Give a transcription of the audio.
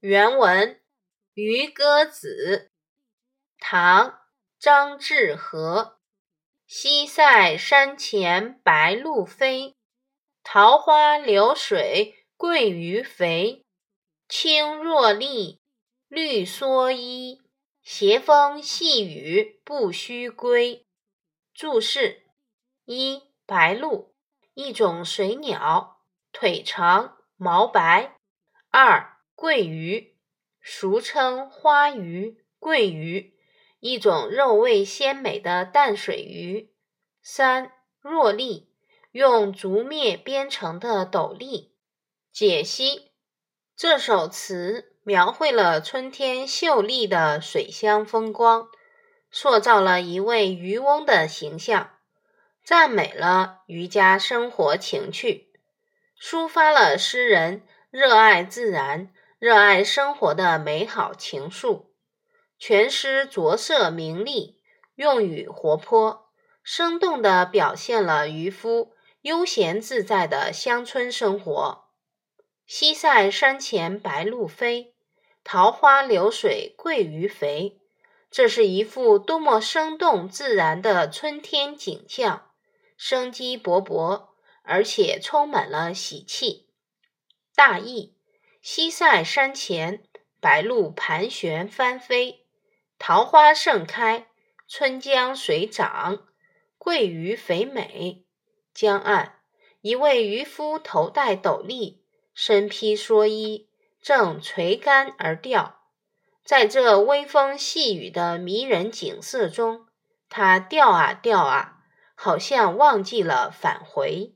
原文《渔歌子》唐·张志和。西塞山前白鹭飞，桃花流水鳜鱼肥。青箬笠，绿蓑衣，斜风细雨不须归。注释：一、白鹭，一种水鸟，腿长，毛白。二、鳜鱼，俗称花鱼、桂鱼，一种肉味鲜美的淡水鱼。三、箬笠，用竹篾编成的斗笠。解析：这首词描绘了春天秀丽的水乡风光，塑造了一位渔翁的形象，赞美了渔家生活情趣，抒发了诗人热爱自然。热爱生活的美好情愫，全诗着色明丽，用语活泼，生动地表现了渔夫悠闲自在的乡村生活。西塞山前白鹭飞，桃花流水鳜鱼肥。这是一幅多么生动自然的春天景象，生机勃勃，而且充满了喜气。大意。西塞山前，白鹭盘旋翻飞，桃花盛开，春江水涨，鳜鱼肥美。江岸，一位渔夫头戴斗笠，身披蓑衣，正垂竿而钓。在这微风细雨的迷人景色中，他钓啊钓啊，好像忘记了返回。